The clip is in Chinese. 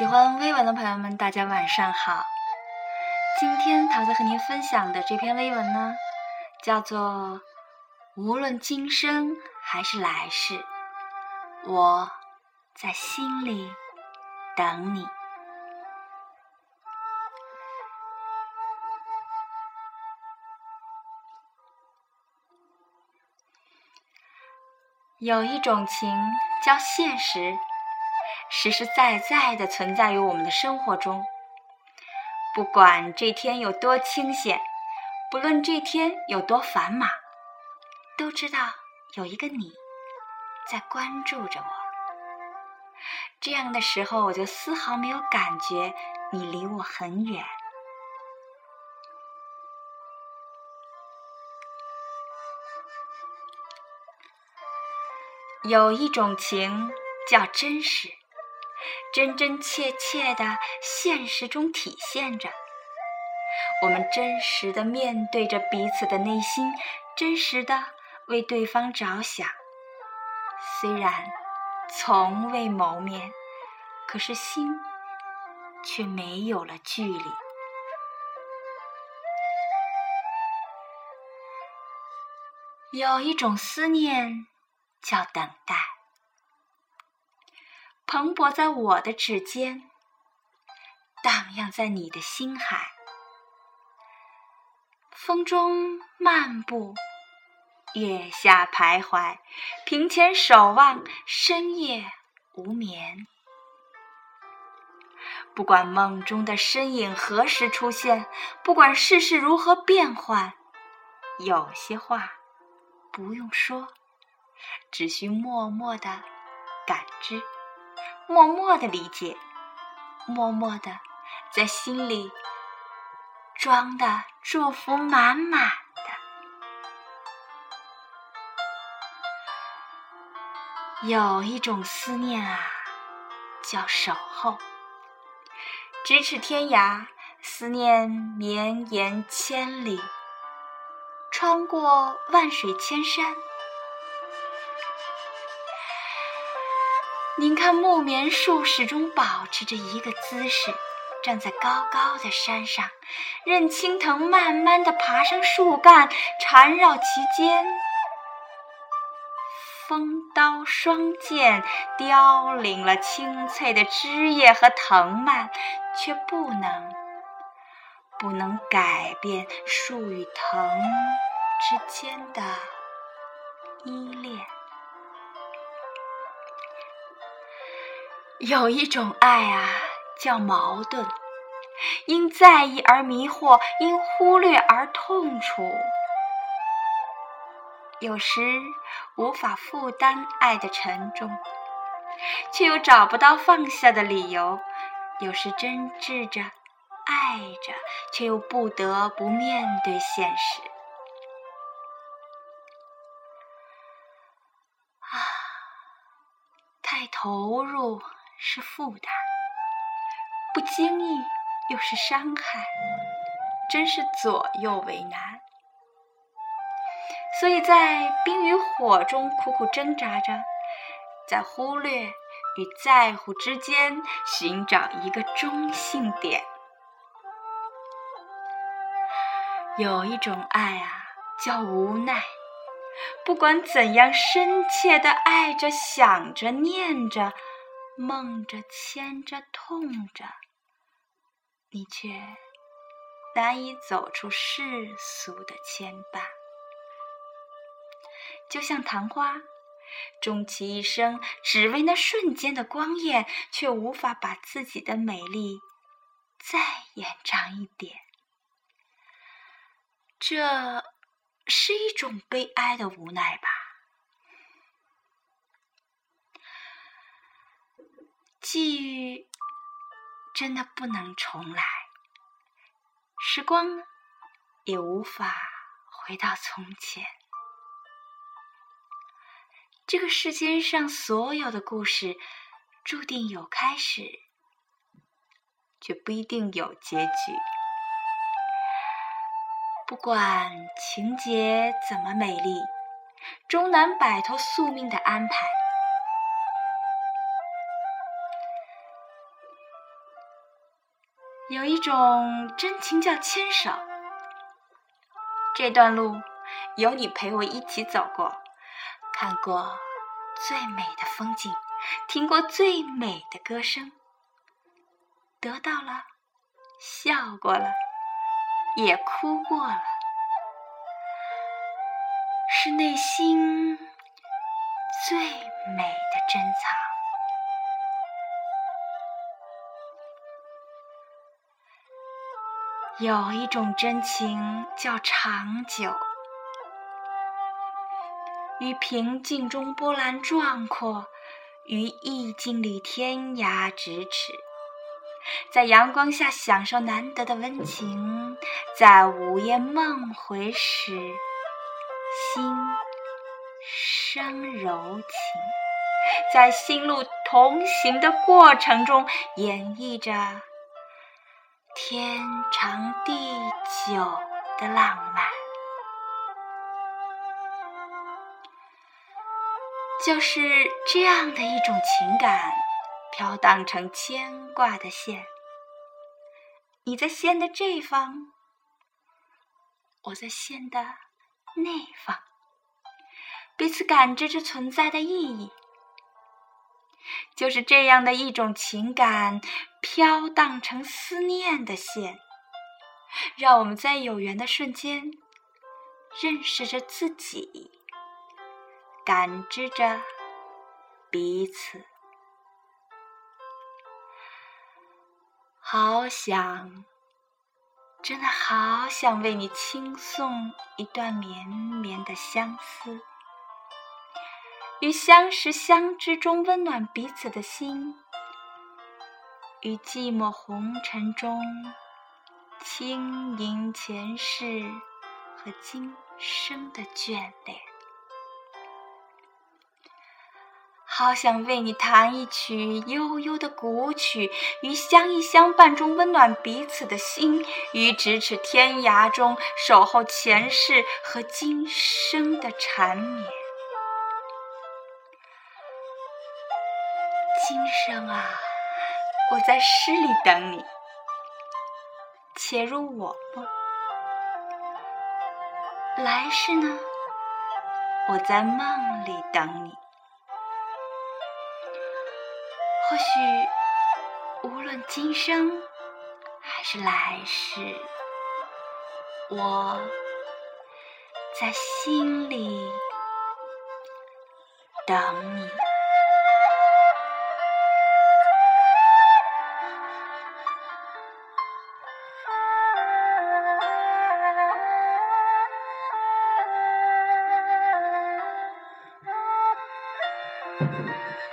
喜欢微文的朋友们，大家晚上好。今天桃子和您分享的这篇微文呢，叫做《无论今生还是来世，我在心里等你》。有一种情叫现实。实实在在的存在于我们的生活中。不管这天有多清闲，不论这天有多繁忙，都知道有一个你在关注着我。这样的时候，我就丝毫没有感觉你离我很远。有一种情叫真实。真真切切的现实中体现着，我们真实的面对着彼此的内心，真实的为对方着想。虽然从未谋面，可是心却没有了距离。有一种思念叫等待。蓬勃在我的指尖，荡漾在你的心海。风中漫步，月下徘徊，屏前守望，深夜无眠。不管梦中的身影何时出现，不管世事如何变幻，有些话不用说，只需默默的感知。默默的理解，默默的在心里装的祝福满满的。有一种思念啊，叫守候，咫尺天涯，思念绵延千里，穿过万水千山。您看，木棉树始终保持着一个姿势，站在高高的山上，任青藤慢慢的爬上树干，缠绕其间。风刀双剑凋零了青翠的枝叶和藤蔓，却不能不能改变树与藤之间的依恋。有一种爱啊，叫矛盾，因在意而迷惑，因忽略而痛楚。有时无法负担爱的沉重，却又找不到放下的理由；有时真挚着爱着，却又不得不面对现实。啊，太投入。是负担，不经意又是伤害，真是左右为难。所以在冰与火中苦苦挣扎着，在忽略与在乎之间寻找一个中性点。有一种爱啊，叫无奈。不管怎样深切的爱着、想着、念着。梦着，牵着，痛着，你却难以走出世俗的牵绊。就像昙花，终其一生只为那瞬间的光艳，却无法把自己的美丽再延长一点。这是一种悲哀的无奈吧。际遇真的不能重来，时光也无法回到从前。这个世间上所有的故事，注定有开始，却不一定有结局。不管情节怎么美丽，终难摆脱宿命的安排。有一种真情叫牵手。这段路有你陪我一起走过，看过最美的风景，听过最美的歌声，得到了，笑过了，也哭过了，是内心最美的珍藏。有一种真情叫长久，于平静中波澜壮阔，于意境里天涯咫尺，在阳光下享受难得的温情，在午夜梦回时，心生柔情，在心路同行的过程中演绎着。天长地久的浪漫，就是这样的一种情感，飘荡成牵挂的线。你在线的这方，我在线的那方，彼此感知着存在的意义。就是这样的一种情感，飘荡成思念的线，让我们在有缘的瞬间，认识着自己，感知着彼此。好想，真的好想为你倾送一段绵绵的相思。于相识相知中温暖彼此的心，于寂寞红尘中轻吟前世和今生的眷恋。好想为你弹一曲悠悠的古曲，于相依相伴中温暖彼此的心，于咫尺天涯中守候前世和今生的缠绵。今生啊，我在诗里等你，且入我梦；来世呢，我在梦里等你。或许无论今生还是来世，我在心里等你。thank